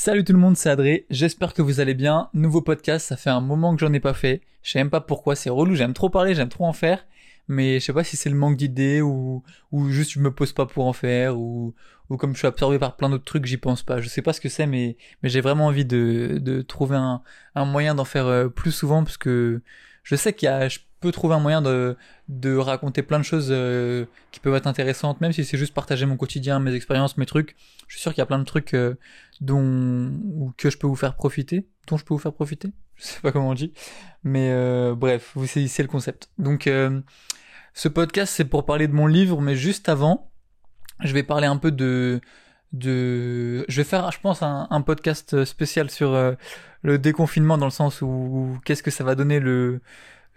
Salut tout le monde, c'est Adré. J'espère que vous allez bien. Nouveau podcast, ça fait un moment que j'en ai pas fait. Je sais même pas pourquoi, c'est relou. J'aime trop parler, j'aime trop en faire. Mais je sais pas si c'est le manque d'idées ou, ou juste je me pose pas pour en faire ou, ou comme je suis absorbé par plein d'autres trucs, j'y pense pas. Je sais pas ce que c'est, mais, mais j'ai vraiment envie de, de trouver un, un moyen d'en faire euh, plus souvent parce que je sais qu'il y a, peux trouver un moyen de, de raconter plein de choses euh, qui peuvent être intéressantes, même si c'est juste partager mon quotidien, mes expériences, mes trucs. Je suis sûr qu'il y a plein de trucs euh, dont que je peux vous faire profiter, dont je peux vous faire profiter. Je sais pas comment on dit, mais euh, bref, vous saisissez le concept. Donc, ce podcast c'est pour parler de mon livre, mais juste avant, je vais parler un peu de de je vais faire je pense un, un podcast spécial sur le déconfinement dans le sens où qu'est-ce que ça va donner le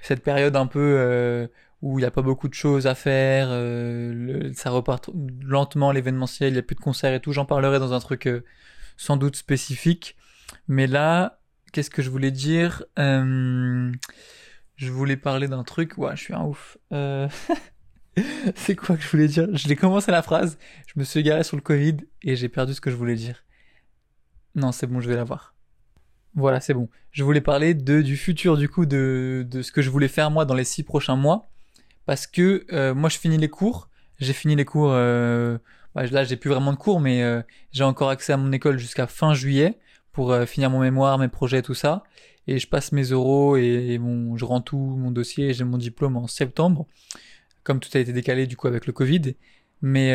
cette période un peu euh, où il n'y a pas beaucoup de choses à faire, euh, ça repart lentement l'événementiel, il n'y a plus de concerts et tout. J'en parlerai dans un truc euh, sans doute spécifique. Mais là, qu'est-ce que je voulais dire? Je voulais parler d'un truc. Ouais, je suis un ouf. C'est quoi que je voulais dire? Je l'ai commencé la phrase, je me suis égaré sur le Covid et j'ai perdu ce que je voulais dire. Non, c'est bon, je vais l'avoir. Voilà, c'est bon. Je voulais parler de, du futur, du coup, de, de ce que je voulais faire moi dans les six prochains mois. Parce que euh, moi, je finis les cours. J'ai fini les cours. Euh, bah, là, j'ai plus vraiment de cours, mais euh, j'ai encore accès à mon école jusqu'à fin juillet pour finir mon mémoire, mes projets, tout ça. Et je passe mes euros et, mon, je rends tout mon dossier. J'ai mon diplôme en septembre, comme tout a été décalé du coup avec le Covid. Mais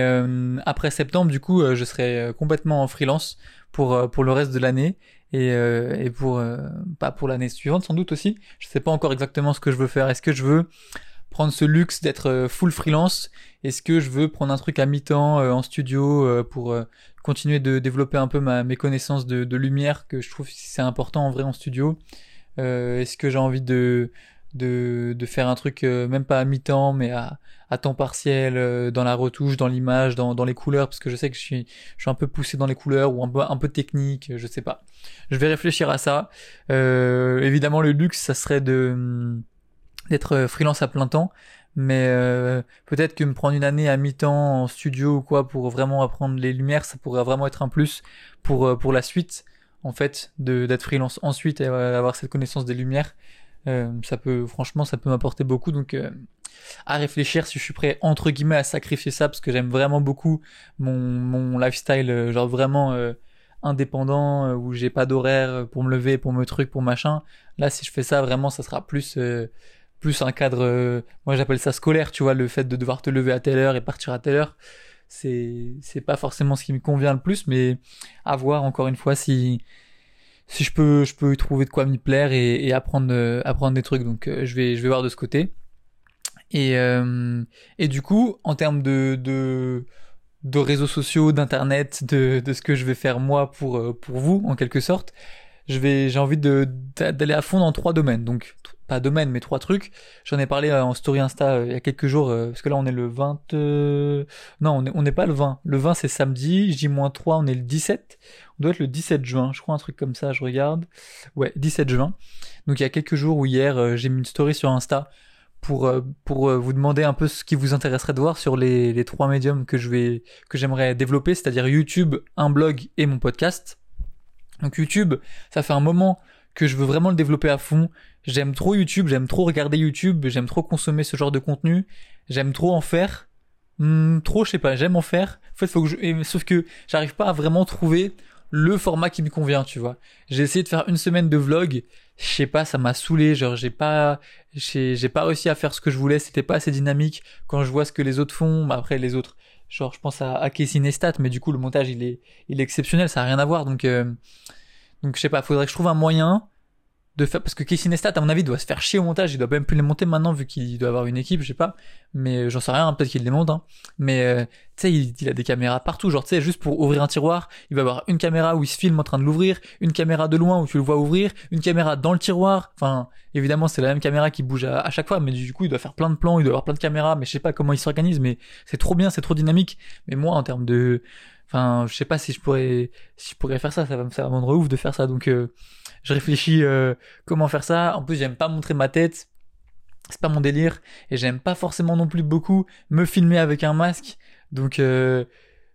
après septembre, du coup, je serai complètement en freelance pour pour le reste de l'année et, euh, et pour euh, pas pour l'année suivante sans doute aussi. Je sais pas encore exactement ce que je veux faire. Est-ce que je veux prendre ce luxe d'être euh, full freelance? Est-ce que je veux prendre un truc à mi-temps en studio pour continuer de développer un peu ma, mes connaissances de, de lumière que je trouve c'est important en vrai en studio? Est-ce que j'ai envie de de, de faire un truc euh, même pas à mi-temps mais à, à temps partiel euh, dans la retouche, dans l'image, dans, dans les couleurs parce que je sais que je suis je suis un peu poussé dans les couleurs ou un peu un peu technique, je sais pas. Je vais réfléchir à ça. Euh, évidemment le luxe ça serait de d'être freelance à plein temps mais peut-être que me prendre une année à mi-temps en studio ou quoi pour vraiment apprendre les lumières, ça pourrait vraiment être un plus pour pour la suite en fait de d'être freelance ensuite et avoir cette connaissance des lumières ça peut, franchement, ça peut m'apporter beaucoup. Donc, euh, à réfléchir si je suis prêt entre guillemets à sacrifier ça parce que j'aime vraiment beaucoup mon mon lifestyle, euh, genre vraiment indépendant où j'ai pas d'horaire pour me lever, pour me truc, pour machin. Là, si je fais ça, vraiment, ça sera plus plus un cadre. moi, j'appelle ça scolaire. Tu vois, le fait de devoir te lever à telle heure et partir à telle heure c'est c'est pas forcément ce qui me convient le plus mais à voir encore une fois si si je peux, je peux y trouver de quoi m'y plaire et, et apprendre, euh, apprendre des trucs. Donc, euh, je vais, je vais voir de ce côté. Et, euh, et du coup, en termes de, de, de réseaux sociaux, d'internet, de, de ce que je vais faire moi pour, pour vous, en quelque sorte, je vais, j'ai envie de, d'aller à fond dans trois domaines. Donc, pas domaine, mais trois trucs. J'en ai parlé en story Insta il y a quelques jours, parce que là on est le 20... Non, on n'est pas le 20. Le 20 c'est samedi, J-3, on est le 17 on doit être le 17 juin, je crois un truc comme ça, je regarde. Ouais, 17 juin. Donc il y a quelques jours ou hier, euh, j'ai mis une story sur Insta pour euh, pour euh, vous demander un peu ce qui vous intéresserait de voir sur les, les trois médiums que je vais que j'aimerais développer, c'est-à-dire YouTube, un blog et mon podcast. Donc YouTube, ça fait un moment que je veux vraiment le développer à fond. J'aime trop YouTube, j'aime trop regarder YouTube, j'aime trop consommer ce genre de contenu, j'aime trop en faire. Hmm, trop, je sais pas, j'aime en faire. En fait, faut que je... sauf que j'arrive pas à vraiment trouver le format qui me convient, tu vois. J'ai essayé de faire une semaine de vlog, je sais pas, ça m'a saoulé, genre j'ai pas j'ai pas réussi à faire ce que je voulais, c'était pas assez dynamique quand je vois ce que les autres font, bah après les autres genre je pense à, à Casey Neistat mais du coup le montage il est il est exceptionnel, ça a rien à voir donc euh, donc je sais pas, faudrait que je trouve un moyen de faire parce que Casey Neistat à mon avis doit se faire chier au montage. Il doit même plus les monter maintenant vu qu'il doit avoir une équipe je sais pas. Mais euh, j'en sais rien peut-être qu'il les monte hein. mais euh, tu sais il, a des caméras partout. Genre tu sais juste pour ouvrir un tiroir il va avoir une caméra où il se filme en train de l'ouvrir une caméra de loin où tu le vois ouvrir une caméra dans le tiroir. Enfin évidemment c'est la même caméra qui bouge à, chaque fois mais du coup il doit faire plein de plans il doit avoir plein de caméras mais je sais pas comment il s'organise mais c'est trop bien c'est trop dynamique. Mais moi en termes de enfin je sais pas si je pourrais si je pourrais faire ça ça va me faire rendre ouf de faire ça donc euh, je réfléchis euh, comment faire ça. En plus, j'aime pas montrer ma tête. C'est pas mon délire. Et j'aime pas forcément non plus beaucoup me filmer avec un masque. Donc, euh,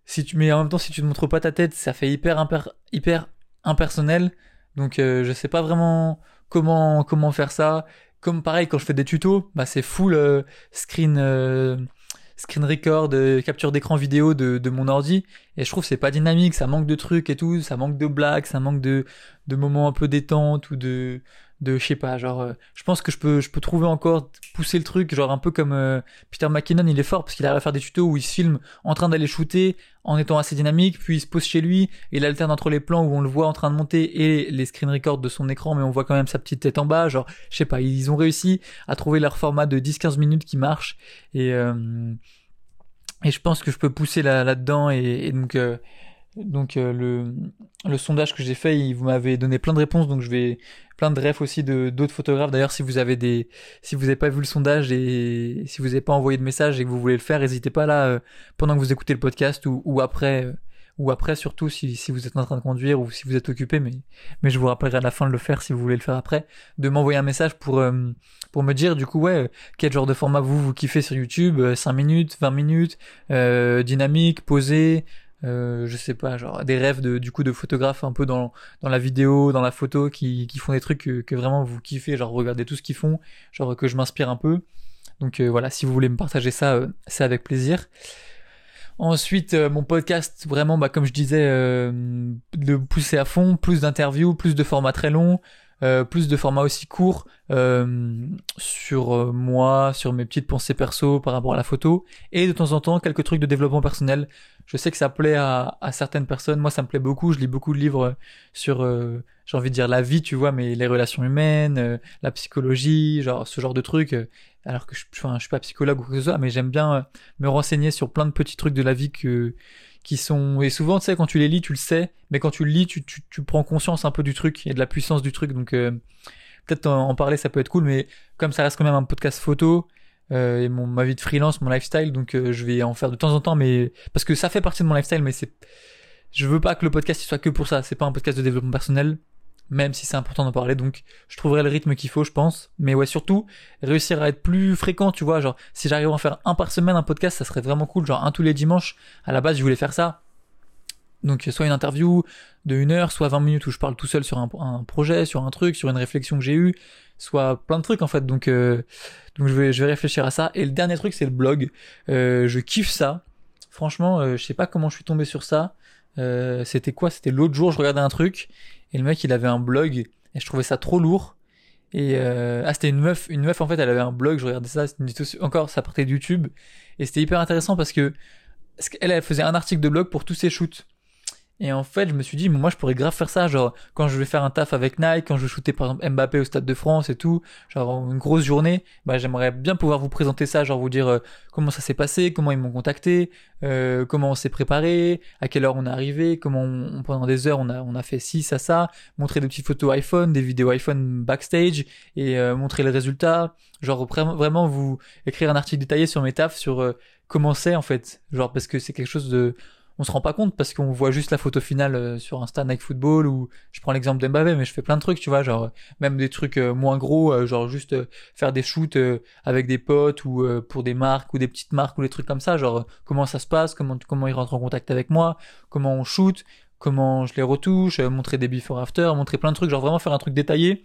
si tu, mais en même temps, si tu ne montres pas ta tête, ça fait hyper, hyper, hyper impersonnel. Donc euh, je sais pas vraiment comment comment faire ça. Comme pareil quand je fais des tutos, bah c'est full euh, screen euh, screen record, capture d'écran vidéo de, mon ordi. Et je trouve c'est pas dynamique, ça manque de trucs et tout, ça manque de blagues, ça manque de de moments un peu détente ou de de je sais pas genre euh, je pense que je peux je peux trouver encore pousser le truc genre un peu comme euh, Peter McKinnon il est fort parce qu'il arrive à faire des tutos où il se filme en train d'aller shooter en étant assez dynamique puis il se pose chez lui et il alterne entre les plans où on le voit en train de monter et les screen records de son écran mais on voit quand même sa petite tête en bas genre je sais pas ils ont réussi à trouver leur format de 10-15 minutes qui marche et euh, et je pense que je peux pousser là là dedans et, et donc donc euh, le, le sondage que j'ai fait, il, vous m'avez donné plein de réponses, donc je vais plein de refs aussi de d'autres photographes. D'ailleurs, si vous avez des, si vous n'avez pas vu le sondage et si vous n'avez pas envoyé de message et que vous voulez le faire, n'hésitez pas là euh, pendant que vous écoutez le podcast ou, ou après, euh, ou après surtout si, si vous êtes en train de conduire ou si vous êtes occupé. Mais mais je vous rappellerai à la fin de le faire si vous voulez le faire après, de m'envoyer un message pour pour me dire du coup ouais quel genre de format vous vous kiffez sur YouTube, 5 minutes, 20 minutes, dynamique, posé. Euh, je sais pas, genre des rêves de, du coup de photographes un peu dans, dans la vidéo, dans la photo, qui, qui font des trucs que, que vraiment vous kiffez, genre regardez tout ce qu'ils font, genre que je m'inspire un peu. Donc euh, voilà, si vous voulez me partager ça, euh, c'est avec plaisir. Ensuite, mon podcast, vraiment, bah, comme je disais, de pousser à fond, plus d'interviews, plus de formats très longs, euh, plus de formats aussi courts euh, sur euh, moi, sur mes petites pensées perso par rapport à la photo, et de temps en temps quelques trucs de développement personnel. Je sais que ça plaît à, à certaines personnes, moi ça me plaît beaucoup, je lis beaucoup de livres sur, j'ai envie de dire la vie, tu vois, mais les relations humaines, la psychologie, genre ce genre de trucs. alors que je, enfin, je suis pas psychologue ou quoi que ce soit, mais j'aime bien me renseigner sur plein de petits trucs de la vie que qui sont et souvent tu sais quand tu les lis tu le sais mais quand tu le lis tu, tu, tu prends conscience un peu du truc et de la puissance du truc donc euh, peut-être en, parler ça peut être cool mais comme ça reste quand même un podcast photo euh, et mon ma vie de freelance mon lifestyle donc euh, je vais en faire de temps en temps mais parce que ça fait partie de mon lifestyle mais c'est je veux pas que le podcast soit que pour ça c'est pas un podcast de développement personnel même si c'est important d'en parler. Donc, je trouverai le rythme qu'il faut, je pense. Mais ouais, surtout, réussir à être plus fréquent, tu vois. Genre, si j'arrive à en faire un par semaine, un podcast, ça serait vraiment cool. Genre, un tous les dimanches. À la base, je voulais faire ça. Donc, soit une interview de une heure, soit 20 minutes où je parle tout seul sur un, projet, sur un truc, sur une réflexion que j'ai eue, soit plein de trucs, en fait. Donc, euh, donc je vais, je vais réfléchir à ça. Et le dernier truc, c'est le blog. Euh, je kiffe ça. Franchement, euh, je sais pas comment je suis tombé sur ça. C'était quoi? C'était l'autre jour, je regardais un truc et le mec, il avait un blog et je trouvais ça trop lourd. Et euh, ah, c'était une meuf, une meuf en fait, elle avait un blog. Je regardais ça, encore ça partait de YouTube et c'était hyper intéressant parce que elle, elle faisait un article de blog pour tous ses shoots. Et en fait, je me suis dit, moi, je pourrais grave faire ça, genre, quand je vais faire un taf avec Nike, quand je vais shooter, par exemple, Mbappé au Stade de France et tout, genre, une grosse journée, bah, j'aimerais bien pouvoir vous présenter ça, genre, vous dire euh, comment ça s'est passé, comment ils m'ont contacté, euh, comment on s'est préparé, à quelle heure on est arrivé, comment on, pendant des heures on a, on a fait ci, ça, ça, montrer des petites photos iPhone, des vidéos iPhone backstage, et euh, montrer les résultats, genre, vraiment vous écrire un article détaillé sur mes tafs, sur comment c'est, en fait, genre, parce que c'est quelque chose de on se rend pas compte parce qu'on voit juste la photo finale euh, sur Insta Nike Football ou je prends l'exemple d'Mbappé mais je fais plein de trucs tu vois genre même des trucs euh, moins gros euh, genre juste faire des shoots avec des potes ou pour des marques ou des petites marques ou des trucs comme ça genre comment ça se passe comment comment ils rentrent en contact avec moi comment on shoot comment je les retouche montrer des before after montrer plein de trucs genre vraiment faire un truc détaillé.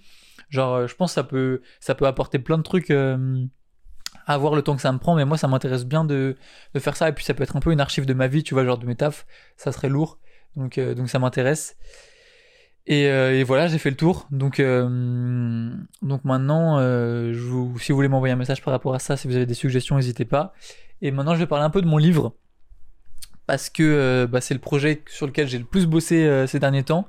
Genre je pense ça peut ça peut apporter plein de trucs à voir le temps que ça me prend, mais moi ça m'intéresse bien de, de faire ça, et puis ça peut être un peu une archive de ma vie, tu vois, genre de mes tafs, ça serait lourd, donc, euh, donc ça m'intéresse. Et, euh, et, voilà, j'ai fait le tour. Donc, euh, donc maintenant, je vous, si vous voulez m'envoyer un message par rapport à ça, si vous avez des suggestions, n'hésitez pas. Et maintenant, je vais parler un peu de mon livre parce que bah, c'est le projet sur lequel j'ai le plus bossé ces derniers temps.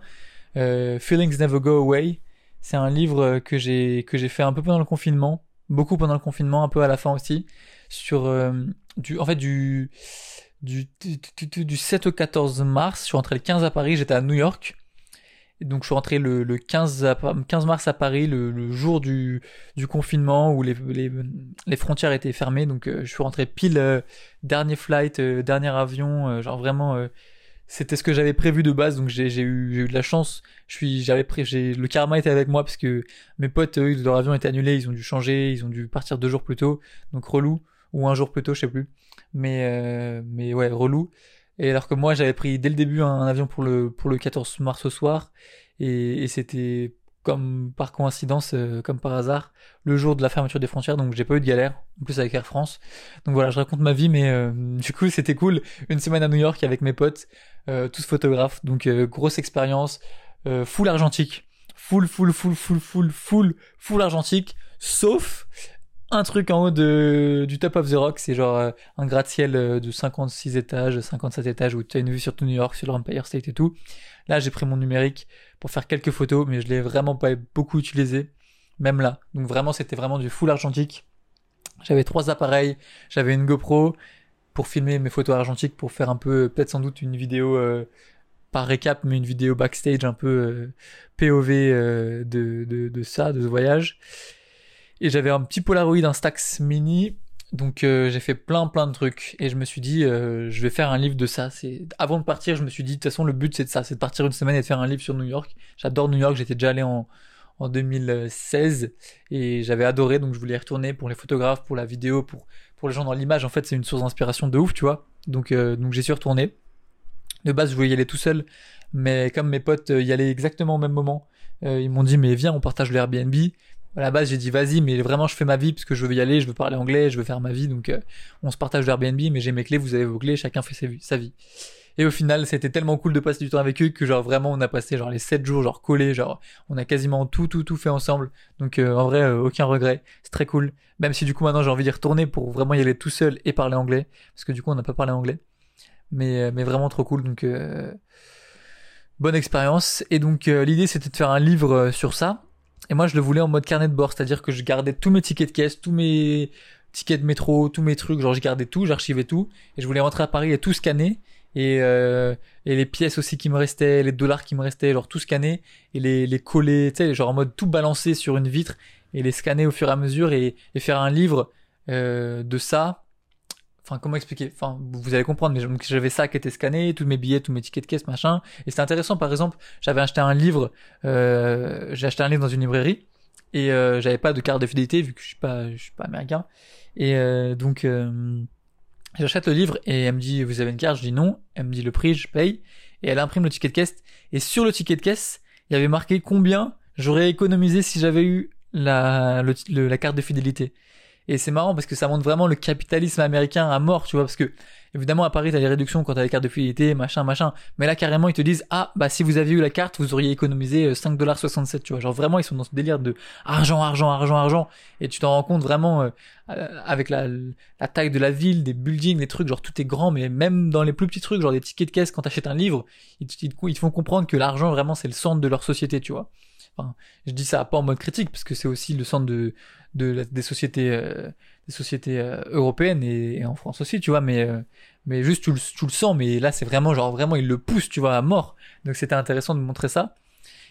Feelings Never Go Away. C'est un livre que j'ai que j'ai fait un peu pendant le confinement beaucoup pendant le confinement, un peu à la fin aussi, sur euh, du, en fait du, du, du, 7 au 14 mars, je suis rentré le 15 à Paris, j'étais à New York. Donc je suis rentré le, le 15, 15 mars à Paris, le, le jour du, du confinement où les, les, les, frontières étaient fermées. Donc euh, je suis rentré pile euh, dernier flight, dernier avion, genre vraiment c'était ce que j'avais prévu de base, donc j'ai eu, eu de la chance. Je suis, j'avais le karma était avec moi parce que mes potes, eux, leur avion était annulé, ils ont dû changer, ils ont dû partir deux jours plus tôt, donc relou ou un jour plus tôt, je sais plus. Mais euh, mais ouais, relou. Et alors que moi, j'avais pris dès le début un avion pour le, pour le 14 mars au soir. Et c'était comme par coïncidence, euh, comme par hasard, le jour de la fermeture des frontières, donc j'ai pas eu de galère, en plus avec Air France. Donc voilà, je raconte ma vie, mais euh, du coup c'était cool. Une semaine à New York avec mes potes, euh, tous photographes, donc grosse expérience, full argentique, full, full, full, full, full, full, full argentique, sauf un truc en haut de, du top of the rock, c'est genre un gratte-ciel de 56 étages, 57 étages, où tu as une vue sur tout New York, sur l'Empire State et tout. Là, j'ai pris mon numérique pour faire quelques photos, mais je l'ai vraiment pas beaucoup utilisé, même là. Donc vraiment, c'était vraiment du full argentique. J'avais trois appareils, j'avais une GoPro pour filmer mes photos argentiques, pour faire un peu, peut-être sans doute une vidéo, euh, pas récap, mais une vidéo backstage un peu euh, POV euh, de ça, de ce voyage. Et j'avais un petit Polaroid, un Stax Mini donc euh, j'ai fait plein plein de trucs et je me suis dit euh, je vais faire un livre de ça. Avant de partir, je me suis dit de toute façon le but c'est de ça, c'est de partir une semaine et de faire un livre sur New York. J'adore New York, j'étais déjà allé en en 2016 et j'avais adoré donc je voulais y retourner pour les photographes, pour la vidéo, pour pour les gens dans l'image. En fait, c'est une source d'inspiration de ouf, tu vois. Donc euh, donc j'y suis retourné. De base, je voulais y aller tout seul, mais comme mes potes y allaient exactement au même moment, ils m'ont dit mais viens, on partage le Airbnb à la base j'ai dit vas-y mais vraiment je fais ma vie parce que je veux y aller, je veux parler anglais, je veux faire ma vie donc euh, on se partage l'Airbnb mais j'ai mes clés, vous avez vos clés, chacun fait sa vie. Et au final c'était tellement cool de passer du temps avec eux que genre vraiment on a passé genre les 7 jours genre collés, genre on a quasiment tout tout tout fait ensemble donc euh, en vrai euh, aucun regret, c'est très cool. Même si du coup maintenant j'ai envie d'y retourner pour vraiment y aller tout seul et parler anglais parce que du coup on n'a pas parlé anglais. Mais, mais vraiment trop cool donc bonne expérience et donc l'idée c'était de faire un livre sur ça et moi, je le voulais en mode carnet de bord, c'est-à-dire que je gardais tous mes tickets de caisse, tous mes tickets de métro, tous mes trucs, genre je gardais tout, j'archivais tout, et je voulais rentrer à Paris et tout scanner, et, euh, et les pièces aussi qui me restaient, les dollars qui me restaient, genre tout scanner, et les, les coller, tu sais, genre en mode tout balancer sur une vitre, et les scanner au fur et à mesure, et, faire un livre euh, de ça, enfin comment expliquer? Enfin vous allez comprendre mais j'avais ça qui était scanné tous mes billets tous mes tickets de caisse machin. Et c'est intéressant par exemple j'avais acheté un livre euh, j'ai acheté un livre dans une librairie et euh, j'avais pas de carte de fidélité vu que je suis pas je suis pas américain. Et euh, donc euh, j'achète le livre et elle me dit vous avez une carte? Je dis non. Elle me dit le prix je paye. Et elle imprime le ticket de caisse et sur le ticket de caisse il y avait marqué combien j'aurais économisé si j'avais eu la la carte de fidélité et c'est marrant parce que ça montre vraiment le capitalisme américain à mort, tu vois, parce que évidemment à Paris t'as des réductions quand t'as les cartes de fidélité, machin, machin. Mais là carrément ils te disent ah bah si vous aviez eu la carte vous auriez économisé 5,67$, euh, tu vois. Genre vraiment ils sont dans ce délire de argent, argent, argent, argent. Et tu t'en rends compte vraiment euh, euh, avec la, la taille de la ville, des buildings, des trucs, genre tout est grand, mais même dans les plus petits trucs, genre des tickets de caisse quand t'achètes un livre, ils, ils, ils te font comprendre que l'argent vraiment c'est le centre de leur société, tu vois. Je dis ça pas en mode critique parce que c'est aussi le centre de, de des sociétés euh, des sociétés euh, européennes et, en France aussi tu vois mais euh, mais juste tu le, tu le sens mais là c'est vraiment genre vraiment il le pousse tu vois à mort. Donc c'était intéressant de montrer ça.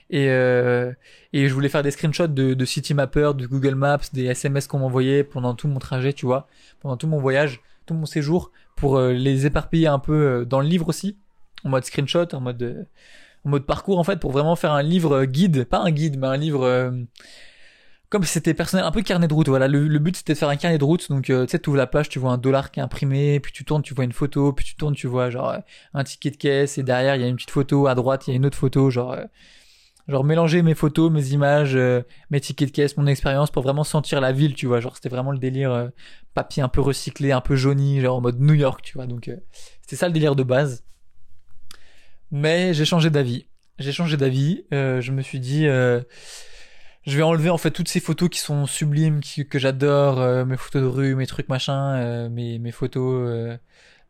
Et et je voulais faire des screenshots de, de Citymapper de Google Maps des SMS qu'on m'envoyait pendant tout mon trajet tu vois pendant tout mon voyage tout mon séjour pour les éparpiller un peu dans le livre aussi en mode screenshot en mode en mode parcours en fait pour vraiment faire un livre guide pas un guide mais un livre comme c'était personnel, un peu carnet de route. Voilà, le, but c'était de faire un carnet de route. Donc, euh, tu sais, tu ouvres la page, tu vois un dollar qui est imprimé, puis tu tournes, tu vois une photo, puis tu tournes, tu vois genre un ticket de caisse, et derrière il y a une petite photo, à droite il y a une autre photo, genre, euh, genre mélanger mes photos, mes images, euh, mes tickets de caisse, mon expérience pour vraiment sentir la ville, tu vois. Genre, c'était vraiment le délire papier un peu recyclé, un peu jauni, genre en mode New York, tu vois. Donc, c'était ça le délire de base. Mais j'ai changé d'avis. J'ai changé d'avis. je me suis dit je vais enlever en fait toutes ces photos qui sont sublimes, que j'adore, euh, mes photos de rue, mes trucs machin, euh, mes, mes photos, euh,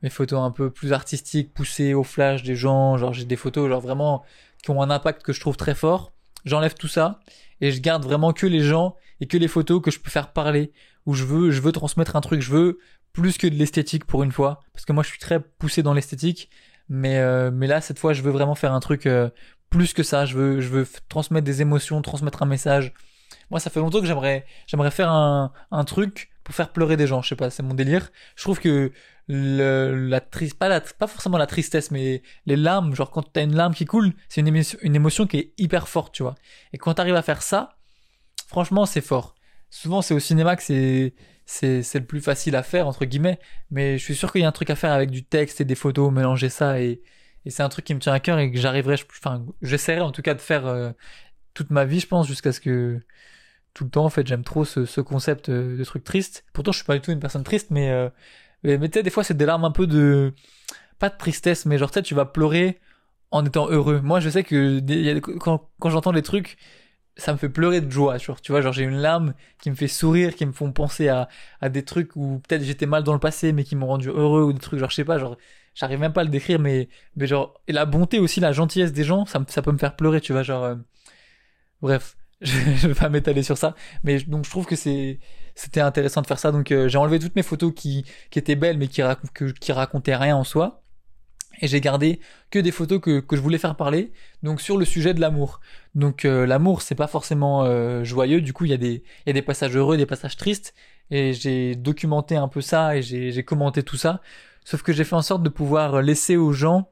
mes photos un peu plus artistiques, poussées au flash des gens, genre j'ai des photos genre vraiment qui ont un impact que je trouve très fort. J'enlève tout ça et je garde vraiment que les gens et que les photos que je peux faire parler, où je veux, je veux transmettre un truc, je veux plus que de l'esthétique pour une fois, parce que moi je suis très poussé dans l'esthétique, mais mais là cette fois je veux vraiment faire un truc plus que ça. Je veux, je veux transmettre des émotions, transmettre un message. Moi, ça fait longtemps que j'aimerais, j'aimerais faire un, un truc pour faire pleurer des gens. Je sais pas, c'est mon délire. Je trouve que le, la triste, pas la, pas forcément la tristesse, mais les larmes, genre quand t'as une larme qui coule, c'est une émotion, une émotion qui est hyper forte, tu vois. Et quand t'arrives à faire ça, franchement, c'est fort. Souvent, c'est au cinéma que c'est, c'est c'est le plus facile à faire entre guillemets. Mais je suis sûr qu'il y a un truc à faire avec du texte et des photos, mélanger ça et et c'est un truc qui me tient à cœur et que j'arriverai, enfin j'essaierai en tout cas de faire euh, toute ma vie, je pense, jusqu'à ce que tout le temps en fait j'aime trop ce, ce concept de truc triste. Pourtant je suis pas du tout une personne triste, mais euh, mais, tu sais des fois c'est des larmes un peu de pas de tristesse, mais genre tu sais tu vas pleurer en étant heureux. Moi, je sais que quand, quand j'entends des trucs, ça me fait pleurer de joie. Genre, tu vois, genre j'ai une larme qui me fait sourire, qui me font penser à, à des trucs où peut-être j'étais mal dans le passé, mais qui m'ont rendu heureux ou des trucs genre je sais pas, genre j'arrive même pas à le décrire, mais mais genre et la bonté aussi, la gentillesse des gens, ça, ça peut me faire pleurer, tu vois, genre euh, bref. Je, je vais pas m'étaler sur ça, mais donc je trouve que c'est c'était intéressant de faire ça. Donc euh, j'ai enlevé toutes mes photos qui qui étaient belles mais qui, qui racontaient rien en soi et j'ai gardé que des photos que, que je voulais faire parler donc sur le sujet de l'amour. Donc euh, l'amour c'est pas forcément euh, joyeux. Du coup il y a des y a des passages heureux des passages tristes. Et j'ai documenté un peu ça et j'ai j'ai commenté tout ça. Sauf que j'ai fait en sorte de pouvoir laisser aux gens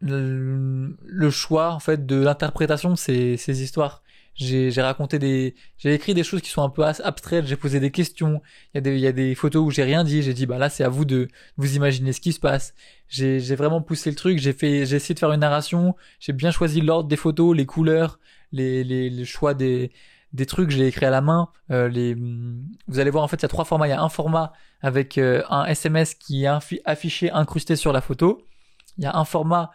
le, le choix en fait de l'interprétation de ces, ces histoires j'ai raconté des, j'ai écrit des choses qui sont un peu abstraites, j'ai posé des questions, il y a des, il y a des photos où j'ai rien dit, j'ai dit bah là c'est à vous de vous imaginer ce qui se passe. J'ai, j'ai vraiment poussé le truc, j'ai fait, j'ai essayé de faire une narration, j'ai bien choisi l'ordre des photos, les couleurs, les, les, les choix des, des trucs, je l'ai écrit à la main. Euh, les, vous allez voir en fait il y a trois formats, il y a un format avec euh, un SMS qui est affiché incrusté sur la photo. Il y a un format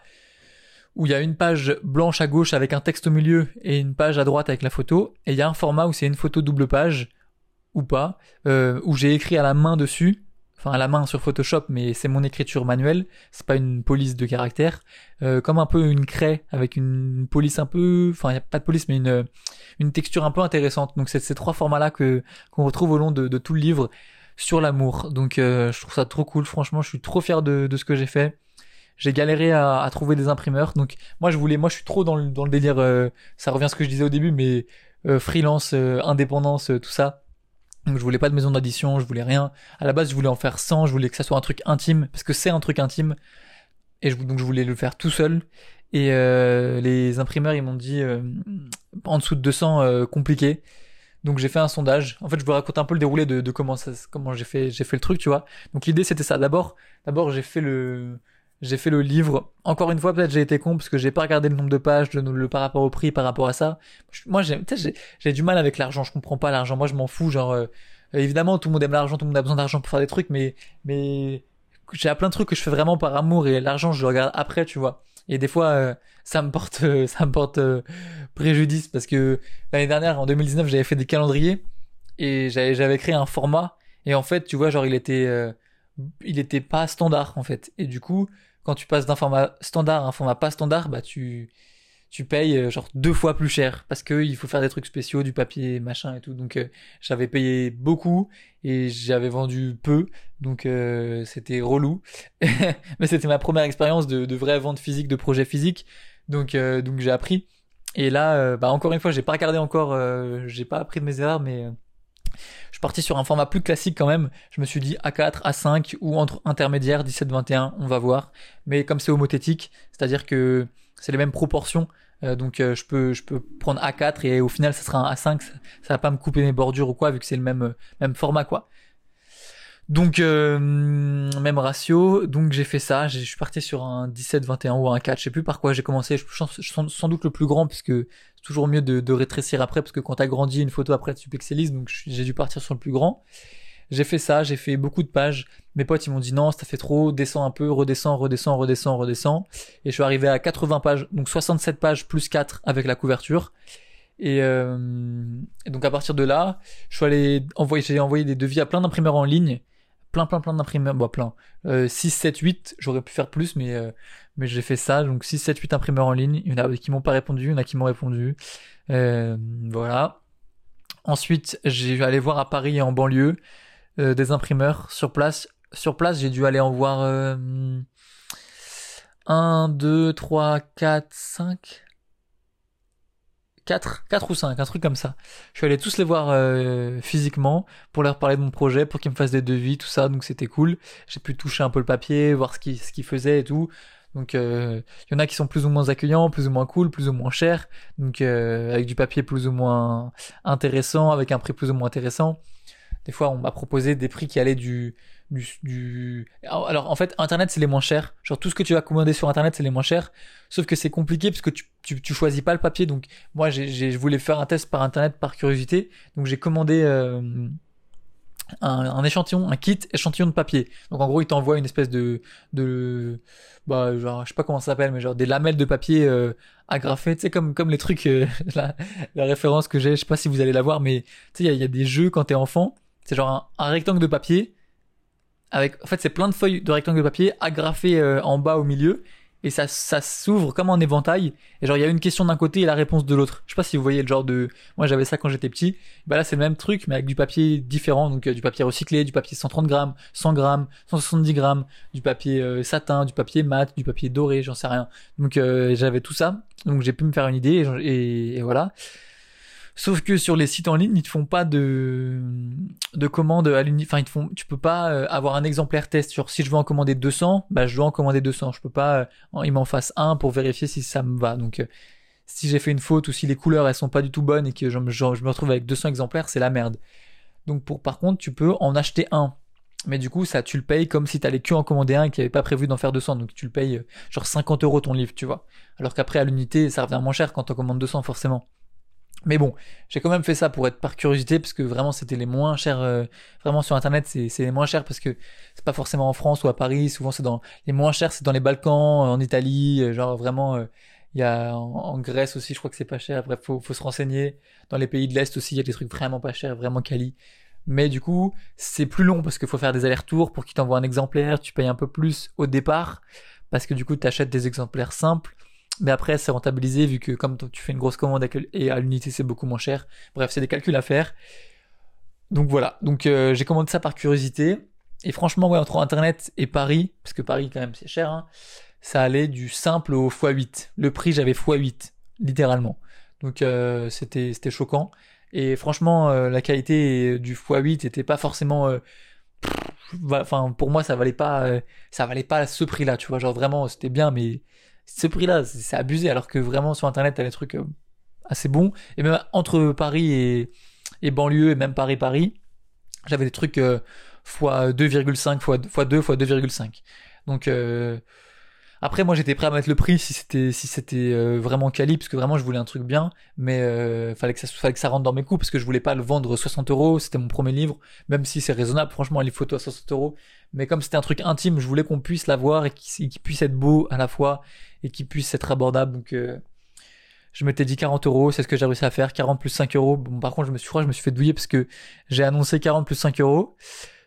où il y a une page blanche à gauche avec un texte au milieu et une page à droite avec la photo. Et il y a un format où c'est une photo double page, ou pas, euh, où j'ai écrit à la main dessus, enfin à la main sur Photoshop, mais c'est mon écriture manuelle, c'est pas une police de caractère, euh, comme un peu une craie avec une police un peu, enfin il y a pas de police mais une une texture un peu intéressante. Donc c'est ces trois formats là que qu'on retrouve au long de, de, tout le livre sur l'amour. Donc euh, je trouve ça trop cool, franchement je suis trop fier de, de ce que j'ai fait j'ai galéré à, à, trouver des imprimeurs. Donc moi je voulais, moi je suis trop dans le, dans le délire. Euh, ça revient à ce que je disais au début, mais euh, freelance, euh, indépendance, tout ça. Donc je voulais pas de maison d'édition, je voulais rien. À la base je voulais en faire 100, je voulais que ça soit un truc intime parce que c'est un truc intime. Et je, donc je voulais le faire tout seul. Et les imprimeurs ils m'ont dit en dessous de 200 compliqué. Donc j'ai fait un sondage. En fait, je vous raconte un peu le déroulé de, de comment ça, comment j'ai fait, j'ai fait le truc, tu vois. Donc l'idée c'était ça. D'abord, d'abord j'ai fait le, j'ai fait le livre. Encore une fois, peut-être j'ai été con parce que j'ai pas regardé le nombre de pages, le, par rapport au prix, par rapport à ça. Moi, j'ai, du mal avec l'argent. Je comprends pas l'argent. Moi, je m'en fous. Genre, euh, évidemment, tout le monde aime l'argent, tout le monde a besoin d'argent pour faire des trucs, mais, mais j'ai plein de trucs que je fais vraiment par amour et l'argent, je le regarde après, tu vois. Et des fois, euh, ça me porte, ça me porte euh, préjudice parce que l'année dernière, en 2019, j'avais fait des calendriers et j'avais, j'avais créé un format et en fait, tu vois, genre, il était, il était pas standard en fait. Et du coup, quand tu passes d'un format standard à un format pas standard, bah tu tu payes euh, genre deux fois plus cher parce que il faut faire des trucs spéciaux, du papier, machin et tout. Donc euh, j'avais payé beaucoup et j'avais vendu peu, donc euh, c'était relou. Mais c'était ma première expérience de, de vraie vente physique, de projet physique, donc donc j'ai appris. Et là, bah encore une fois, j'ai pas regardé encore, j'ai pas appris de mes erreurs, mais je suis parti sur un format plus classique quand même. Je me suis dit A4, A5 ou entre intermédiaire 17-21, on va voir. Mais comme c'est homothétique, c'est-à-dire que c'est les mêmes proportions, euh, donc euh, je peux je peux prendre A4 et au final ça sera un A5, ça, ça va pas me couper mes bordures ou quoi vu que c'est le même euh, même format quoi. Donc euh, même ratio, donc j'ai fait ça, je suis parti sur un 17-21 ou un 4, je sais plus par quoi j'ai commencé, je suis sans doute le plus grand puisque c'est toujours mieux de, de, rétrécir après parce que quand t'as grandi une photo après tu pixelises, donc j'ai dû partir sur le plus grand. J'ai fait ça, j'ai fait beaucoup de pages. Mes potes ils m'ont dit non, ça fait trop, descends un peu, redescends, redescends, redescends, redescends. Et je suis arrivé à 80 pages, donc 67 pages plus 4 avec la couverture. Et, euh, et donc à partir de là, je suis allé envoyer, j'ai envoyé des devis à plein d'imprimeurs en ligne plein, plein, plein d'imprimeurs, bah plein, euh, 6, 7, 8, j'aurais pu faire plus, mais, euh, mais j'ai fait ça, donc 6, 7, 8 imprimeurs en ligne, il y en a qui m'ont pas répondu, il y en a qui m'ont répondu, euh, voilà. Ensuite, j'ai aller voir à Paris et en banlieue euh, des imprimeurs sur place. Sur place, j'ai dû aller en voir 1, 2, 3, 4, 5, 4, 4 ou 5, un truc comme ça. Je suis allé tous les voir euh, physiquement pour leur parler de mon projet, pour qu'ils me fassent des devis, tout ça, donc c'était cool. J'ai pu toucher un peu le papier, voir ce qu'ils ce faisaient et tout. Donc euh, il y en a qui sont plus ou moins accueillants, plus ou moins cool, plus ou moins chers, donc euh, avec du papier plus ou moins intéressant, avec un prix plus ou moins intéressant. des fois on m'a proposé des prix qui allaient du du, alors en fait internet c'est les moins chers. Genre tout ce que tu vas commander sur internet c'est les moins chers. Sauf que c'est compliqué parce que tu, tu, tu, choisis pas le papier. Donc moi j'ai je voulais faire un test par internet par curiosité. Donc j'ai commandé euh, un, échantillon, un kit échantillon de papier. Donc en gros, il t'envoie une espèce de, de, bah genre, je sais pas comment ça s'appelle, mais genre des lamelles de papier euh, agrafées, tu sais comme comme les trucs, euh, la, la, référence que j'ai, je sais pas si vous allez la voir, mais tu sais il y a, des jeux quand t'es enfant, c'est genre un, rectangle de papier avec, en fait c'est plein de feuilles de rectangle de papier agrafées euh, en bas au milieu et ça, ça s'ouvre comme un éventail. Et genre, il y a une question d'un côté et la réponse de l'autre. Je sais pas si vous voyez le genre de, moi j'avais ça quand j'étais petit. Bah là, c'est le même truc, mais avec du papier différent. Donc, euh, du papier recyclé, du papier 130 grammes, 100 grammes, 170 grammes, du papier euh, satin, du papier mat, du papier doré, j'en sais rien. Donc, euh, j'avais tout ça. Donc, j'ai pu me faire une idée et, et voilà. Sauf que sur les sites en ligne, ils te font pas de de commandes à l'uni. Enfin, ils te font. Tu peux pas euh, avoir un exemplaire test. Sur si je veux en commander 200, bah je dois en commander 200. Je peux pas. Euh, ils m'en fassent un pour vérifier si ça me va. Donc, euh, si j'ai fait une faute ou si les couleurs elles sont pas du tout bonnes et que je, me retrouve avec 200 exemplaires, c'est la merde. Donc, pour par contre, tu peux en acheter un. Mais du coup, ça, tu le payes comme si t'allais que en commander un et qu'il n'y avait pas prévu d'en faire 200. Donc, tu le payes genre 50 euros ton livre, tu vois. Alors qu'après, à l'unité, ça revient moins cher quand on commande 200, forcément. Mais bon, j'ai quand même fait ça pour être par curiosité parce que vraiment c'était les moins chers. Euh, vraiment sur internet c'est les moins chers parce que c'est pas forcément en France ou à Paris. Souvent c'est dans les moins chers c'est dans les Balkans, en Italie, euh, genre vraiment. Euh, il y a en, Grèce aussi, je crois que c'est pas cher. Bref, faut, faut se renseigner. Dans les pays de l'Est aussi, il y a des trucs vraiment pas chers, vraiment quali. Mais du coup, c'est plus long parce qu'il faut faire des allers-retours pour qu'ils t'envoient un exemplaire. Tu payes un peu plus au départ parce que du coup, tu achètes des exemplaires simples mais après, c'est rentabilisé vu que comme tu fais une grosse commande et à l'unité, c'est beaucoup moins cher. Bref, c'est des calculs à faire. Donc voilà. Donc euh, j'ai commandé ça par curiosité. Et franchement, entre Internet et Paris, parce que Paris quand même c'est cher, hein, ça allait du simple au x8. Le prix, j'avais x8, littéralement. Donc euh, c'était c'était choquant. Et franchement, euh, la qualité du x8 était pas forcément enfin pour moi ça valait pas ça valait pas ce prix là tu vois genre vraiment c'était bien mais ce prix-là, c'est abusé, alors que vraiment sur Internet, t'as des trucs euh, assez bons. Et même entre Paris et, banlieue, et même Paris-Paris, j'avais des trucs euh, x2,5, x 2, x 2,5. Donc euh, après, moi, j'étais prêt à mettre le prix si c'était si c'était vraiment quali, parce que vraiment, je voulais un truc bien, mais euh, fallait que ça fallait que ça rentre dans mes coûts, parce que je voulais pas le vendre 60 euros. C'était mon premier livre, même si c'est raisonnable. Franchement, les photos à 60 euros, mais comme c'était un truc intime, je voulais qu'on puisse l'avoir et qu'il puisse être beau à la fois et qu'il puisse être abordable. Donc euh, je m'étais dit 40 euros, c'est ce que j'ai réussi à faire, 40 plus 5 euros. Bon, par contre, je me suis, je me suis fait douiller parce que j'ai annoncé 40 plus 5 euros.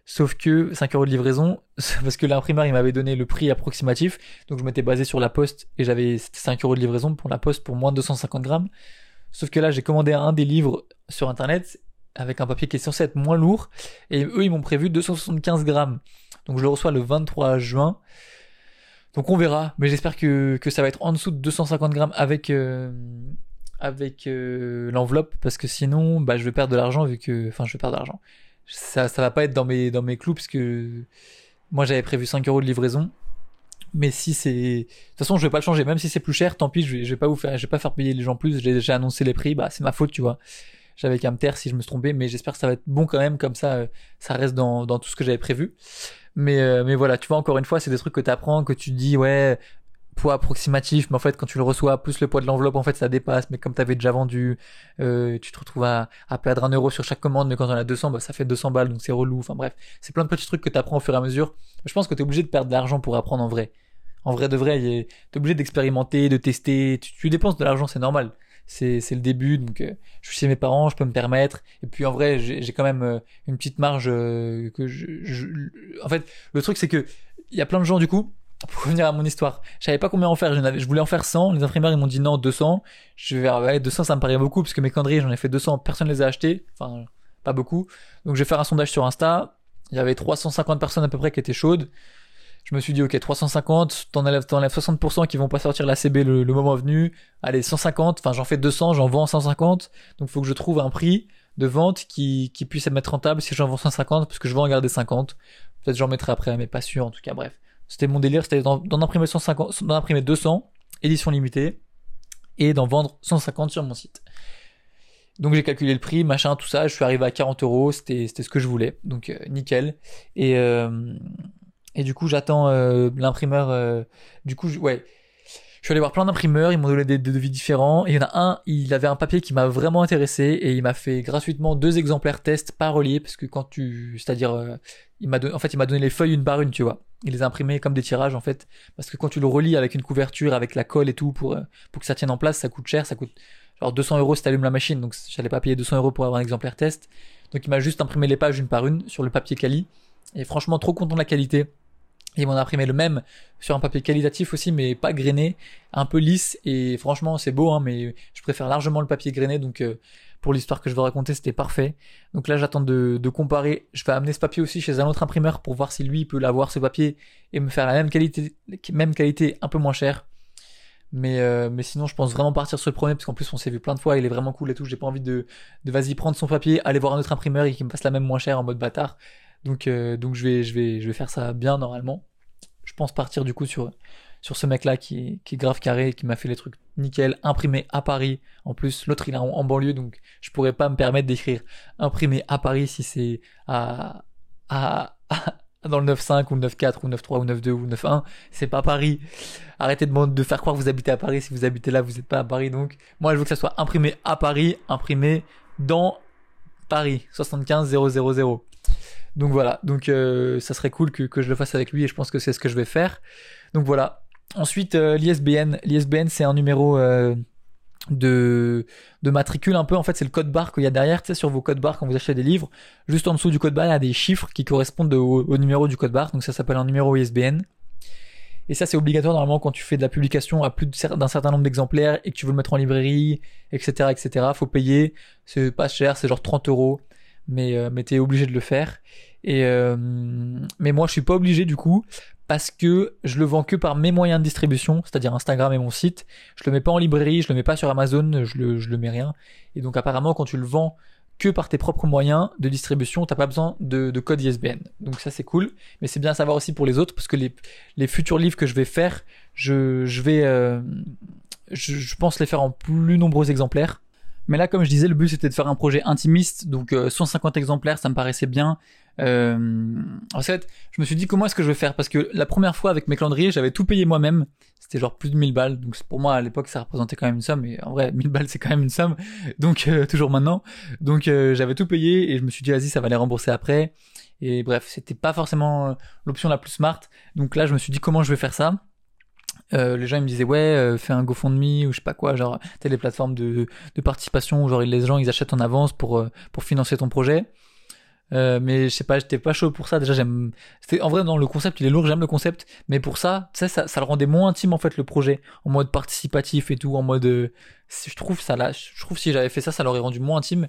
Sauf que 5 euros de livraison, parce que l'imprimeur il m'avait donné le prix approximatif, donc je m'étais basé sur la poste et j'avais 5 euros de livraison pour la poste pour moins de 250 grammes. Sauf que là j'ai commandé un des livres sur internet avec un papier qui est censé être moins lourd et eux ils m'ont prévu 275 grammes. Donc je le reçois le 23 juin. Donc on verra, mais j'espère que, ça va être en dessous de 250 grammes avec euh, avec euh, l'enveloppe parce que sinon bah je vais perdre de l'argent vu que enfin je vais perdre de l'argent. Ça ça va pas être dans mes dans mes clous parce que moi j'avais prévu 5 euros de livraison. Mais si c'est de toute façon je vais pas le changer. Même si c'est plus cher tant pis je vais, vais pas vous faire je vais pas faire payer les gens plus. J'ai déjà annoncé les prix. Bah c'est ma faute tu vois. J'avais qu'à me taire si je me suis trompé mais j'espère que ça va être bon quand même. Comme ça euh, ça reste dans dans tout ce que j'avais prévu. Mais, euh, mais voilà, tu vois, encore une fois, c'est des trucs que tu apprends, que tu dis, ouais, poids approximatif, mais en fait, quand tu le reçois, plus le poids de l'enveloppe, en fait, ça dépasse. Mais comme tu avais déjà vendu, euh, tu te retrouves à, perdre un euro sur chaque commande, mais quand on a 200, bah, ça fait 200 balles, donc c'est relou. Enfin bref, c'est plein de petits trucs que tu apprends au fur et à mesure. Je pense que tu es obligé de perdre de l'argent pour apprendre en vrai. En vrai de vrai, tu es obligé d'expérimenter, de tester. Tu, dépenses de l'argent, c'est normal c'est le début donc euh, je suis chez mes parents je peux me permettre et puis en vrai j'ai quand même euh, une petite marge que je, je, en fait le truc c'est que il y a plein de gens du coup pour revenir à mon histoire je savais pas combien en faire je, voulais en faire 100 les imprimeurs ils m'ont dit non 200 je vais ouais, 200 ça me paraît beaucoup parce que mes conneries j'en ai fait 200 personne les a achetés enfin pas beaucoup donc je vais faire un sondage sur Insta il y avait 350 personnes à peu près qui étaient chaudes je me suis dit, ok, 350, t'enlèves, t'enlèves 60% qui vont pas sortir la CB le, moment venu. Allez, 150, enfin, j'en fais 200, j'en vends 150. Donc, faut que je trouve un prix de vente qui, qui puisse être rentable si j'en vends 150, parce que je vais en garder 50. Peut-être j'en mettrai après, mais pas sûr, en tout cas, bref. C'était mon délire, c'était d'en, imprimer 150, d'en imprimer 200, édition limitée, et d'en vendre 150 sur mon site. Donc j'ai calculé le prix, machin, tout ça, je suis arrivé à 40 euros, c'était ce que je voulais, donc euh, nickel. Et, euh, et du coup j'attends euh, l'imprimeur, du coup ouais, je suis allé voir plein d'imprimeurs, ils m'ont donné des, devis différents. Il y en a un, il avait un papier qui m'a vraiment intéressé et il m'a fait gratuitement deux exemplaires test pas reliés parce que quand tu, c'est-à-dire, il m'a en fait, il m'a donné les feuilles une par une, tu vois. Il les a imprimées comme des tirages en fait, parce que quand tu le relis avec une couverture, avec la colle et tout pour pour que ça tienne en place, ça coûte cher, ça coûte genre 200 euros si t'allumes la machine, donc j'allais pas payer 200 euros pour avoir un exemplaire test. Donc il m'a juste imprimé les pages une par une sur le papier quali. Et franchement, trop content de la qualité. Il m'en a imprimé le même sur un papier qualitatif aussi, mais pas grainé, un peu lisse. Et franchement, c'est beau, hein, mais je préfère largement le papier grainé. Donc euh, pour l'histoire que je veux raconter, c'était parfait. Donc là, j'attends de, de, comparer. Je vais amener ce papier aussi chez un autre imprimeur pour voir si lui peut l'avoir ce papier et me faire la même qualité, même qualité, un peu moins cher. Mais, euh, mais sinon, je pense vraiment partir sur le premier, parce qu'en plus, on s'est vu plein de fois, il est vraiment cool et tout. J'ai pas envie de, de vas-y prendre son papier, aller voir un autre imprimeur et qu'il me fasse la même moins cher en mode bâtard. Donc, euh, donc je, vais, je, vais, je vais faire ça bien normalement. Je pense partir du coup sur, sur ce mec-là qui, qui est grave carré, qui m'a fait les trucs nickel, imprimé à Paris. En plus, l'autre il est en, banlieue, donc je pourrais pas me permettre d'écrire imprimé à Paris si c'est à, à, à dans le 9.5 ou le 9.4 ou 9.3 ou 9.2 ou 9.1, c'est pas Paris. Arrêtez de, de faire croire que vous habitez à Paris. Si vous habitez là, vous n'êtes pas à Paris. Donc, moi, je veux que ça soit imprimé à Paris, imprimé dans Paris, 75 000. Donc voilà, donc euh, ça serait cool que, je le fasse avec lui et je pense que c'est ce que je vais faire. Donc voilà. Ensuite, euh, l'ISBN. L'ISBN, c'est un numéro euh, de, de matricule un peu. En fait, c'est le code barre qu'il y a derrière, tu sais, sur vos codes barres quand vous achetez des livres. Juste en dessous du code barre, il y a des chiffres qui correspondent au, numéro du code barre. Donc ça s'appelle un numéro ISBN. Et ça, c'est obligatoire normalement quand tu fais de la publication à plus d'un certain nombre d'exemplaires et que tu veux le mettre en librairie, etc., etc. Faut payer. C'est pas cher, c'est genre 30 euros. Mais, euh, mais obligé de le faire. Et euh, mais moi, je suis pas obligé du coup parce que je le vends que par mes moyens de distribution, c'est-à-dire Instagram et mon site. Je le mets pas en librairie, je le mets pas sur Amazon, je le, je le mets rien. Et donc apparemment, quand tu le vends que par tes propres moyens de distribution, t'as pas besoin de, de, code ISBN. Donc ça c'est cool, mais c'est bien à savoir aussi pour les autres parce que les, les futurs livres que je vais faire, je, je vais, euh, je, je pense les faire en plus nombreux exemplaires mais là, comme je disais, le but c'était de faire un projet intimiste, donc 150 euh, exemplaires, ça me paraissait bien. Euh, en fait, je me suis dit comment est-ce que je vais faire? Parce que la première fois avec mes calendriers, j'avais tout payé moi-même. C'était genre plus de 1000 balles, donc pour moi à l'époque ça représentait quand même une somme. Et en vrai, 1000 balles c'est quand même une somme, donc euh, toujours maintenant. Donc j'avais tout payé et je me suis dit vas-y, ça va les rembourser après. Et bref, c'était pas forcément l'option la plus smart. Donc là, je me suis dit comment je vais faire ça? Euh, les gens ils me disaient ouais euh, fais un GoFundMe ou je sais pas quoi genre t'as les plateformes de, de participation où genre les gens ils achètent en avance pour euh, pour financer ton projet. Euh, mais je sais pas j'étais pas chaud pour ça. Déjà j'aime c'était en vrai dans le concept il est lourd j'aime le concept. Mais pour ça tu sais ça, ça le rendait moins intime en fait le projet. En mode participatif et tout en mode je trouve ça là je trouve si j'avais fait ça ça l'aurait rendu moins intime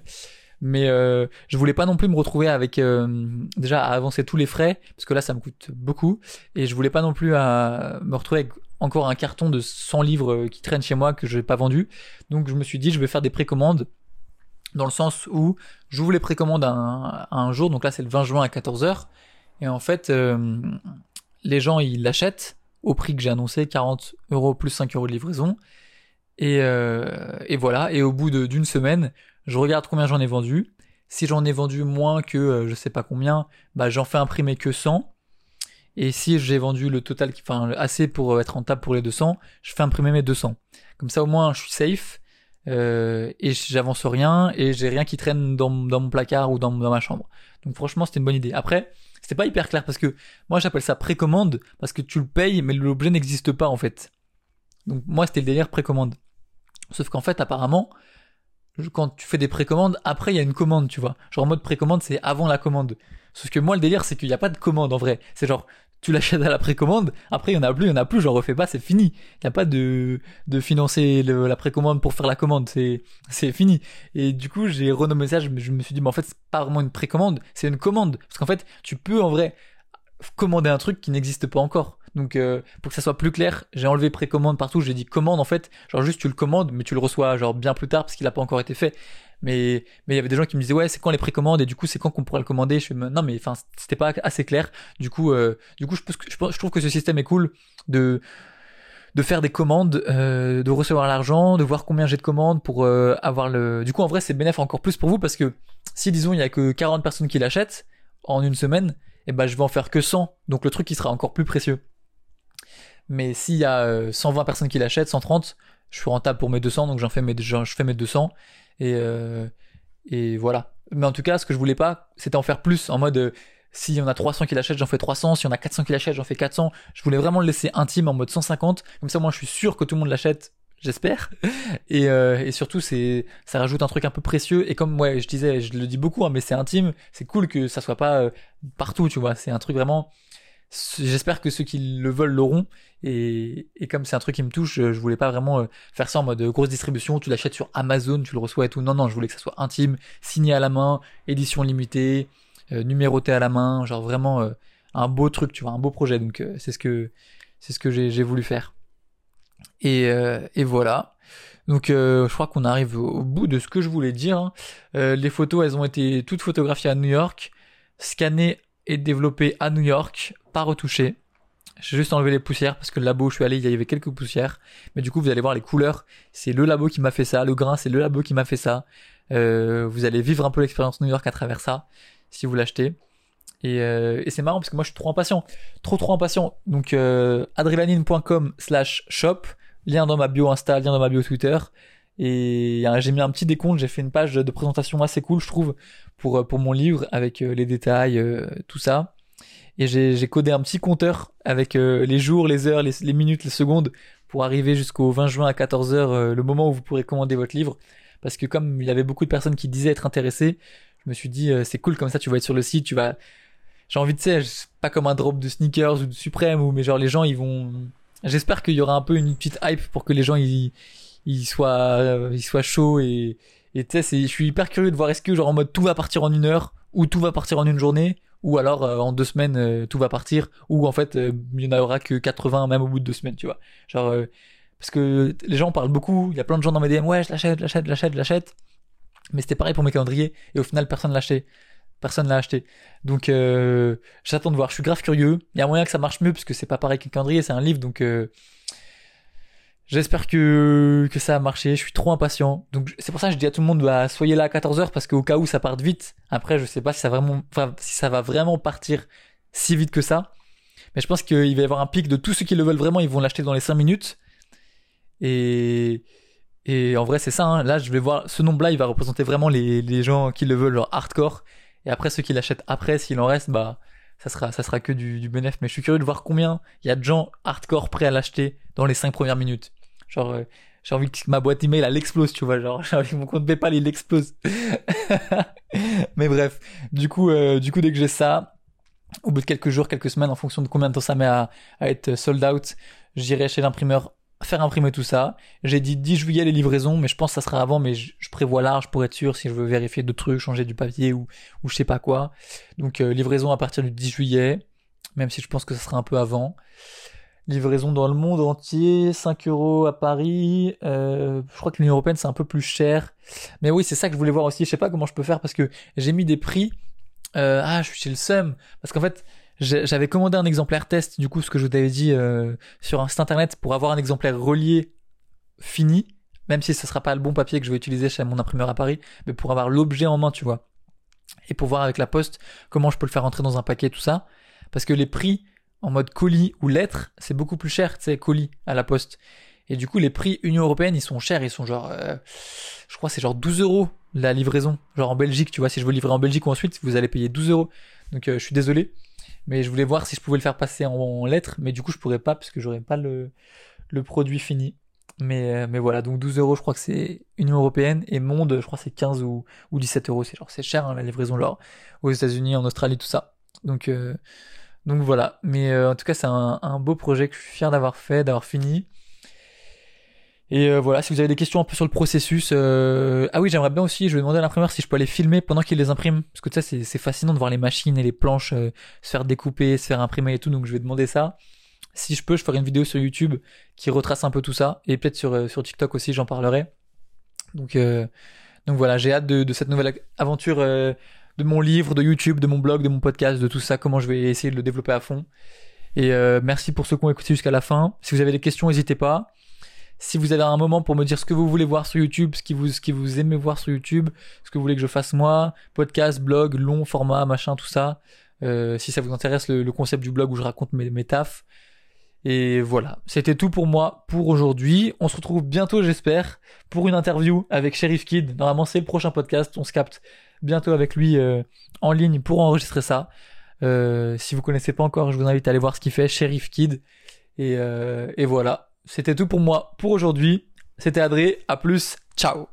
mais euh, je voulais pas non plus me retrouver avec déjà à avancer tous les frais parce que là ça me coûte beaucoup. Et je voulais pas non plus à me retrouver avec encore un carton de 100 livres euh, qui traîne chez moi que je n'ai pas vendu. Donc je me suis dit je vais faire des précommandes dans le sens où j'ouvre les précommandes un, jour, donc là c'est le 20 juin à 14h, et en fait euh, les gens ils l'achètent au prix que j'ai annoncé, 40 euros plus 5 euros de livraison, et, euh, et voilà, et au bout d'une semaine, je regarde combien j'en ai vendu, si j'en ai vendu moins que je sais pas combien, bah j'en fais imprimer que 100, et si j'ai vendu le total, enfin assez pour euh, être rentable pour les 200, je fais imprimer mes 200. Comme ça au moins je suis safe euh, et j'avance rien et j'ai rien qui traîne dans, dans mon placard ou dans, dans ma chambre. Donc franchement c'était une bonne idée. Après c'était pas hyper clair parce que moi j'appelle ça précommande parce que tu le payes mais l'objet n'existe pas en fait. Donc moi c'était le délire précommande. Sauf qu'en fait apparemment quand tu fais des précommandes, après il y a une commande, tu vois. Genre en mode précommande, c'est avant la commande. Sauf que moi le délire c'est qu'il n'y a pas de commande en vrai. C'est genre tu l'achètes à la précommande, après il y en a plus, il y en a plus, j'en refais pas, c'est fini. Il n'y a pas de, de financer la précommande pour faire la commande, c'est, c'est fini. Et du coup, j'ai renommé ça, je, me suis dit, mais en fait, c'est pas vraiment une précommande, c'est une commande. Parce qu'en fait, tu peux en vrai commander un truc qui n'existe pas encore. Donc euh, pour que ça soit plus clair, j'ai enlevé précommande partout, j'ai dit commande en fait, genre juste tu le commandes mais tu le reçois genre bien plus tard parce qu'il n'a pas encore été fait. Mais mais il y avait des gens qui me disaient ouais c'est quand les précommandes? Et du coup c'est quand qu'on pourrait le commander? Je fais non mais enfin c'était pas assez clair. Du coup euh, du coup je, trouve que ce système est cool de de faire des commandes, euh, de recevoir l'argent, de voir combien j'ai de commandes pour avoir le. Du coup, en vrai, c'est bénéfique encore plus pour vous parce que si disons il y a que 40 personnes qui l'achètent en une semaine, et eh ben je vais en faire que 100, donc le truc qui sera encore plus précieux. Mais s'il y a 120 personnes qui l'achètent, 130, je suis rentable pour mes 200, donc j'en fais mes, je fais mes 200 et et voilà. Mais en tout cas, ce que je voulais pas, c'était en faire plus en mode si y en a 300 qui l'achètent, j'en fais 300. Si en a 400 qui l'achètent, j'en fais 400. Je voulais vraiment le laisser intime en mode 150. Comme ça, moi, je suis sûr que tout le monde l'achète. J'espère. Et, euh, et surtout, c'est, ça rajoute un truc un peu précieux. Et comme, ouais, je disais, je le dis beaucoup, hein, mais c'est intime. C'est cool que ça soit pas euh, partout, tu vois. C'est un truc vraiment, j'espère que ceux qui le veulent l'auront. Et, et comme c'est un truc qui me touche, je, voulais pas vraiment euh, faire ça en mode grosse distribution. Tu l'achètes sur Amazon, tu le reçois et tout. Non, non, je voulais que ça soit intime, signé à la main, édition limitée. Euh, numéroté à la main, genre vraiment euh, un beau truc, tu vois, un beau projet. Donc euh, c'est ce que c'est ce que j'ai voulu faire. Et, et voilà. Donc je crois qu'on arrive au, bout de ce que je voulais dire. Hein. les photos, elles ont été toutes photographiées à New York, scannées et développées à New York, pas retouchées. J'ai juste enlevé les poussières parce que le labo où je suis allé, il y avait quelques poussières. Mais du coup, vous allez voir les couleurs. C'est le labo qui m'a fait ça. Le grain, c'est le labo qui m'a fait ça. vous allez vivre un peu l'expérience New York à travers ça si vous l'achetez. Et, euh, c'est marrant parce que moi je suis trop impatient, trop trop impatient. Donc euh, adrenaline.com slash shop, lien dans ma bio Insta, lien dans ma bio Twitter. Et j'ai mis un petit décompte, j'ai fait une page de présentation assez cool, je trouve, pour, euh, mon livre avec euh, les détails, tout ça. Et j'ai codé un petit compteur avec les jours, les heures, les, minutes, les secondes pour arriver jusqu'au 20 juin à 14h, le moment où vous pourrez commander votre livre. Parce que comme il y avait beaucoup de personnes qui disaient être intéressées, je me suis dit euh, c'est cool comme ça tu vas être sur le site tu vas j'ai envie de sais pas comme un drop de sneakers ou de Supreme ou mais genre les gens ils vont j'espère qu'il y aura un peu une petite hype pour que les gens ils ils soient euh, ils soient chauds et et tu sais je suis hyper curieux de voir est-ce que genre en mode tout va partir en une heure ou tout va partir en une journée? Ou alors euh, en deux semaines tout va partir ou en fait il y en aura que 80 même au bout de deux semaines tu vois genre parce que les gens parlent beaucoup il y a plein de gens dans mes DM ouais je l'achète l'achète l'achète l'achète mais c'était pareil pour mes calendriers et au final personne l'a acheté. Personne l'a acheté. Donc euh, j'attends de voir. Je suis grave curieux. Il y a moyen que ça marche mieux parce que c'est pas pareil qu'un calendrier, c'est un livre. Donc euh, j'espère que que ça a marché. Je suis trop impatient. Donc c'est pour ça que je dis à tout le monde bah soyez là à 14h parce qu'au cas où ça parte vite. Après je sais pas si ça vraiment, si ça va vraiment partir si vite que ça. Mais je pense qu'il va y avoir un pic de tous ceux qui le veulent vraiment. Ils vont l'acheter dans les 5 minutes. Et et en vrai, c'est ça. Hein. Là, je vais voir. Ce nombre-là, il va représenter vraiment les, les gens qui le veulent, leur hardcore. Et après, ceux qui l'achètent après, s'il en reste, bah, ça sera, ça sera que du, du bénéf. Mais je suis curieux de voir combien il y a de gens hardcore prêts à l'acheter dans les 5 premières minutes. Genre, euh, j'ai envie que ma boîte email, elle explose, tu vois. Genre, j'ai envie que mon compte PayPal, il explose. Mais bref. Du coup, euh, du coup, dès que j'ai ça, au bout de quelques jours, quelques semaines, en fonction de combien de temps ça met à, être sold out, j'irai chez l'imprimeur faire imprimer tout ça. J'ai dit 10 juillet les livraisons, mais je pense que ça sera avant, mais je, prévois large pour être sûr si je veux vérifier d'autres trucs, changer du papier ou, ou je sais pas quoi. Donc euh, livraison à partir du 10 juillet, même si je pense que ça sera un peu avant. Livraison dans le monde entier, 5 euros à Paris. Euh, je crois que l'Union Européenne c'est un peu plus cher. Mais oui, c'est ça que je voulais voir aussi. Je sais pas comment je peux faire parce que j'ai mis des prix. Euh, ah, je suis chez le SEM. Parce qu'en fait, j'avais commandé un exemplaire test, du coup, ce que je vous avais dit euh, sur un site internet pour avoir un exemplaire relié fini, même si ce sera pas le bon papier que je vais utiliser chez mon imprimeur à Paris, mais pour avoir l'objet en main, tu vois. Et pour voir avec la poste comment je peux le faire entrer dans un paquet, tout ça. Parce que les prix en mode colis ou lettres, c'est beaucoup plus cher, tu sais, colis à la poste. Et du coup, les prix Union Européenne, ils sont chers, ils sont genre, euh, je crois c'est genre 12 euros la livraison. Genre en Belgique, tu vois, si je veux livrer en Belgique ou en Suisse, vous allez payer 12 euros. Donc euh, je suis désolé mais je voulais voir si je pouvais le faire passer en, lettres, mais du coup je pourrais pas parce que j'aurais pas le, le produit fini. Mais, euh, mais voilà, donc 12 euros, je crois que c'est Union Européenne, et Monde, je crois c'est 15 ou, ou 17 euros. C'est genre, c'est cher, hein, la livraison là, aux États-Unis, en Australie, tout ça. Donc, donc voilà. Mais euh, en tout cas, c'est un, beau projet que je suis fier d'avoir fait, d'avoir fini. Et euh, voilà, si vous avez des questions un peu sur le processus, euh... ah oui, j'aimerais bien aussi, je vais demander à l'imprimeur si je peux aller filmer pendant qu'il les imprime, parce que sais, c'est fascinant de voir les machines et les planches se faire découper, se faire imprimer et tout, donc je vais demander ça. Si je peux, je ferai une vidéo sur YouTube qui retrace un peu tout ça, et peut-être sur, TikTok aussi, j'en parlerai. Donc, donc voilà, j'ai hâte de, cette nouvelle aventure de mon livre, de YouTube, de mon blog, de mon podcast, de tout ça, comment je vais essayer de le développer à fond. Et euh, merci pour ceux qui ont écouté jusqu'à la fin. Si vous avez des questions, n'hésitez pas. Si vous avez un moment pour me dire ce que vous voulez voir sur YouTube, ce qui vous, ce qui vous aimez voir sur YouTube, ce que vous voulez que je fasse moi, podcast, blog, long format, machin, tout ça. Euh, si ça vous intéresse le, concept du blog où je raconte mes, mes tafs. Et voilà, c'était tout pour moi pour aujourd'hui. On se retrouve bientôt, j'espère, pour une interview avec Sheriff Kid. Normalement, c'est le prochain podcast. On se capte bientôt avec lui euh, en ligne pour enregistrer ça. Euh, si vous connaissez pas encore, je vous invite à aller voir ce qu'il fait, Sheriff Kid. Et, et voilà, c'était tout pour moi pour aujourd'hui. C'était Adré, à plus, ciao